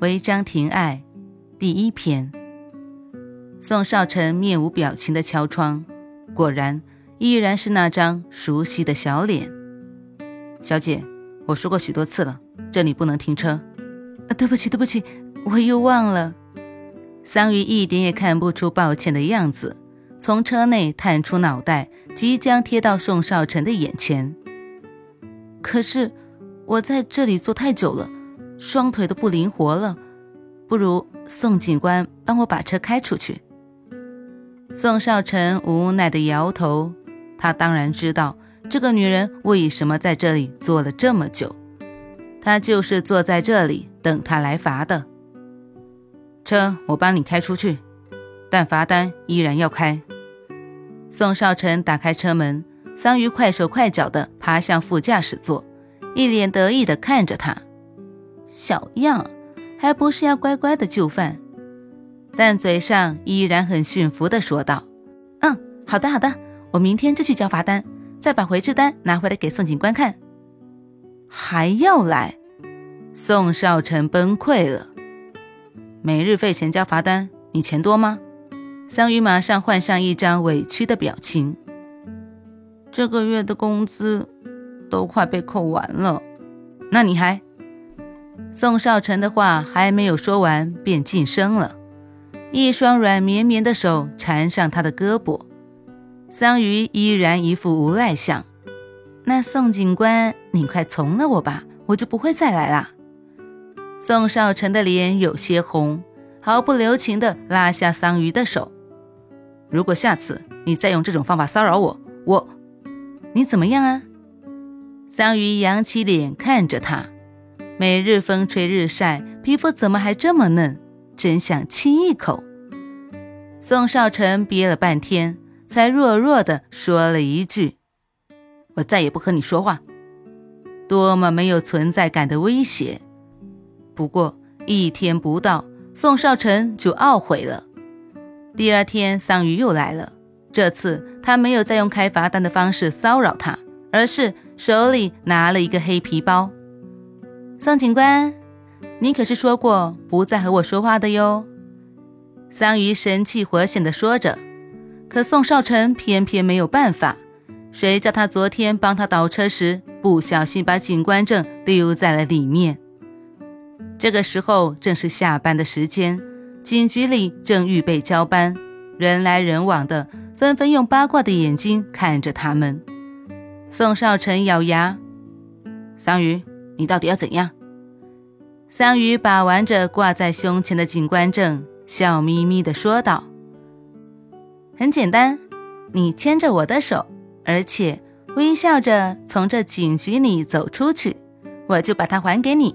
违章停爱，第一篇。宋少成面无表情的敲窗，果然依然是那张熟悉的小脸。小姐，我说过许多次了，这里不能停车。啊，对不起，对不起，我又忘了。桑榆一点也看不出抱歉的样子，从车内探出脑袋，即将贴到宋少成的眼前。可是我在这里坐太久了。双腿都不灵活了，不如宋警官帮我把车开出去。宋少臣无奈的摇头，他当然知道这个女人为什么在这里坐了这么久，她就是坐在这里等他来罚的。车我帮你开出去，但罚单依然要开。宋少臣打开车门，桑榆快手快脚的爬向副驾驶座，一脸得意的看着他。小样，还不是要乖乖的就范？但嘴上依然很驯服的说道：“嗯，好的好的，我明天就去交罚单，再把回执单拿回来给宋警官看。”还要来？宋少成崩溃了。每日费钱交罚单，你钱多吗？桑榆马上换上一张委屈的表情。这个月的工资都快被扣完了，那你还？宋少臣的话还没有说完，便噤声了，一双软绵绵的手缠上他的胳膊。桑榆依然一副无赖相。那宋警官，你快从了我吧，我就不会再来了。宋少臣的脸有些红，毫不留情地拉下桑榆的手。如果下次你再用这种方法骚扰我，我……你怎么样啊？桑榆扬起脸看着他。每日风吹日晒，皮肤怎么还这么嫩？真想亲一口。宋少成憋了半天，才弱弱的说了一句：“我再也不和你说话。”多么没有存在感的威胁！不过一天不到，宋少成就懊悔了。第二天，桑榆又来了，这次他没有再用开罚单的方式骚扰他，而是手里拿了一个黑皮包。宋警官，你可是说过不再和我说话的哟。桑榆神气活现的说着，可宋少成偏偏没有办法。谁叫他昨天帮他倒车时不小心把警官证丢在了里面？这个时候正是下班的时间，警局里正预备交班，人来人往的，纷纷用八卦的眼睛看着他们。宋少成咬牙：“桑榆。”你到底要怎样？桑榆把玩着挂在胸前的警官证，笑眯眯地说道：“很简单，你牵着我的手，而且微笑着从这警局里走出去，我就把它还给你。”